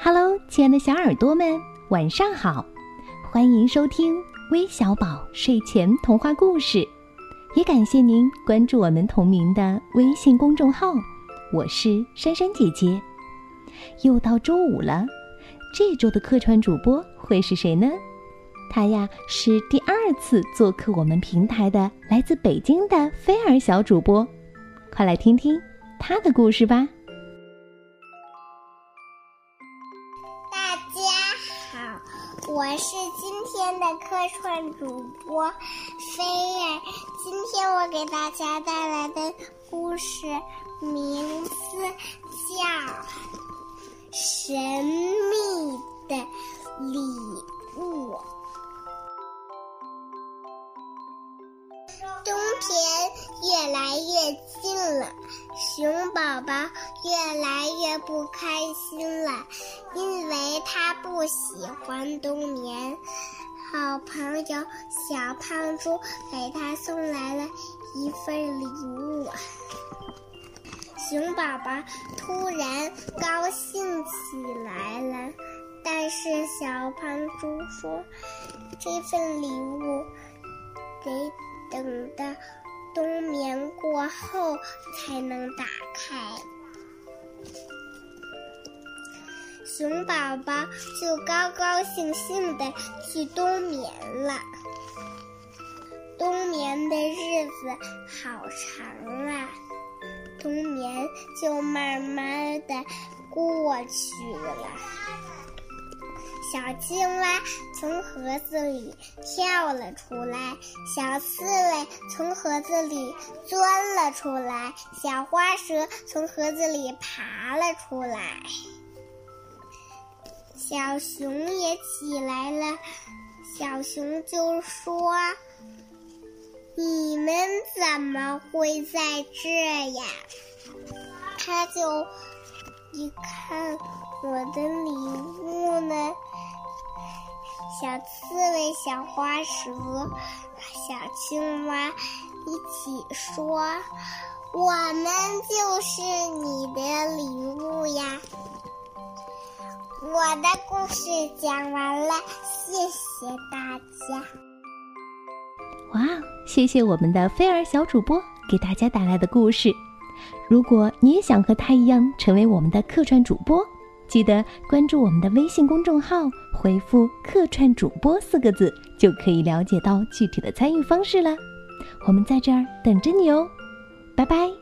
Hello，亲爱的小耳朵们，晚上好！欢迎收听微小宝睡前童话故事，也感谢您关注我们同名的微信公众号。我是珊珊姐姐。又到周五了，这周的客串主播会是谁呢？他呀是第二次做客我们平台的来自北京的菲儿小主播，快来听听他的故事吧。我是今天的客串主播菲儿，今天我给大家带来的故事名字叫《神秘的礼物》。冬天越来越近了，熊宝宝越来越不开心了，因为他不喜欢冬眠。好朋友小胖猪给他送来了一份礼物，熊宝宝突然高兴起来了。但是小胖猪说：“这份礼物得……”等到冬眠过后才能打开，熊宝宝就高高兴兴的去冬眠了。冬眠的日子好长啊，冬眠就慢慢的过去了。小青蛙从盒子里跳了出来，小刺猬从盒子里钻了出来，小花蛇从盒子里爬了出来，小熊也起来了。小熊就说：“你们怎么会在这呀？”他就一看我的礼物呢。小刺猬、小花蛇、小青蛙一起说：“我们就是你的礼物呀！”我的故事讲完了，谢谢大家。哇，谢谢我们的菲儿小主播给大家带来的故事。如果你也想和他一样成为我们的客串主播，记得关注我们的微信公众号，回复“客串主播”四个字，就可以了解到具体的参与方式了。我们在这儿等着你哦，拜拜。